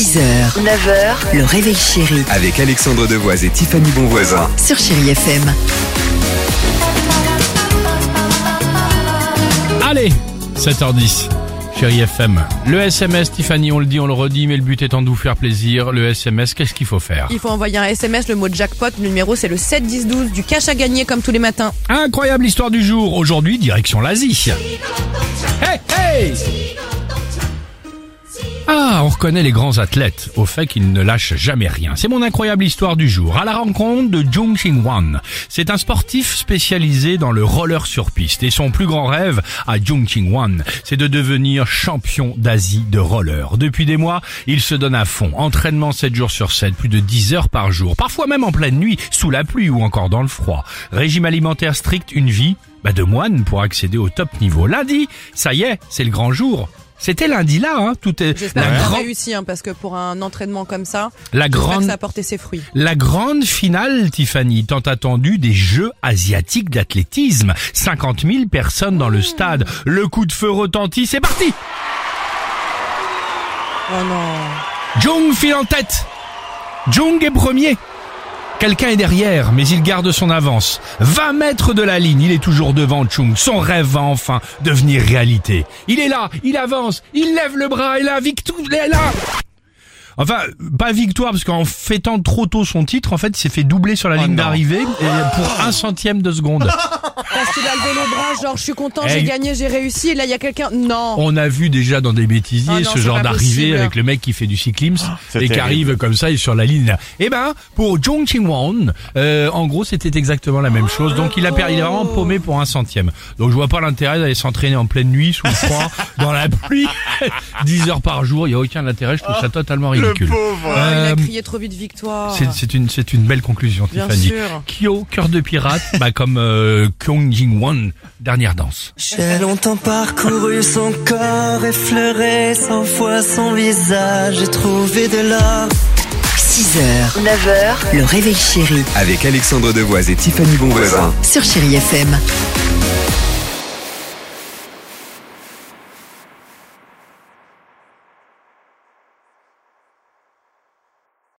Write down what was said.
6h, 9h, le réveil chéri Avec Alexandre Devoise et Tiffany Bonvoisin. sur Chérie FM. Allez, 7h10. Chérie FM. Le SMS, Tiffany, on le dit, on le redit, mais le but étant de vous faire plaisir. Le SMS, qu'est-ce qu'il faut faire? Il faut envoyer un SMS, le mot jackpot, le numéro c'est le 7 10 12 du cash à gagner comme tous les matins. Incroyable histoire du jour. Aujourd'hui, direction l'Asie. Hey, hey Ah, on reconnaît les grands athlètes au fait qu'ils ne lâchent jamais rien. C'est mon incroyable histoire du jour. À la rencontre de Jung Ching-wan. C'est un sportif spécialisé dans le roller sur piste. Et son plus grand rêve à Jung Ching-wan, c'est de devenir champion d'Asie de roller. Depuis des mois, il se donne à fond. Entraînement 7 jours sur 7, plus de 10 heures par jour. Parfois même en pleine nuit, sous la pluie ou encore dans le froid. Régime alimentaire strict, une vie bah, de moine pour accéder au top niveau. Lundi, ça y est, c'est le grand jour. C'était lundi là, hein, tout est J'espère la, grand- réussi hein, parce que pour un entraînement comme ça, la que grande ça a porté ses fruits. la grande finale, Tiffany, tant attendue des Jeux asiatiques d'athlétisme. 50 000 personnes dans le stade. Le coup de feu retentit, c'est parti Oh non. Jung file en tête. Jung est premier. Quelqu'un est derrière, mais il garde son avance. 20 mètres de la ligne, il est toujours devant Chung. Son rêve va enfin devenir réalité. Il est là, il avance, il lève le bras, et la victoire, est là Enfin, pas victoire, parce qu'en fêtant trop tôt son titre, en fait, il s'est fait doubler sur la ligne d'arrivée pour un centième de seconde. Parce qu'il a levé le bras, genre je suis content, j'ai Hey. gagné, j'ai réussi, et là il y a quelqu'un. Non. On a vu déjà dans des bêtisiers Ah non, ce genre d'arrivée avec le mec qui fait du cyclisme et qui arrive comme ça et sur la ligne. Eh ben, pour Jung Ching-won, euh, en gros, c'était exactement la même chose. Donc il a perdu, il est vraiment paumé pour un centième. Donc je vois pas l'intérêt d'aller s'entraîner en pleine nuit, sous le froid, dans la pluie, 10 heures par jour. Il y a aucun intérêt. Je trouve ça totalement ridicule. Pauvre. Ah, il a Euh, crié trop vite victoire. c'est c'est une c'est une belle conclusion, Bien Tiffany. sûr. Kyo, cœur de pirate, bah comme euh, Kyung Jin-won, dernière danse. J'ai longtemps parcouru son corps, effleuré cent fois son visage, j'ai trouvé de l'or. 6h, 9h, le réveil chéri Avec Alexandre Devoise et Tiffany Bonvoisin. sur Chérie FM.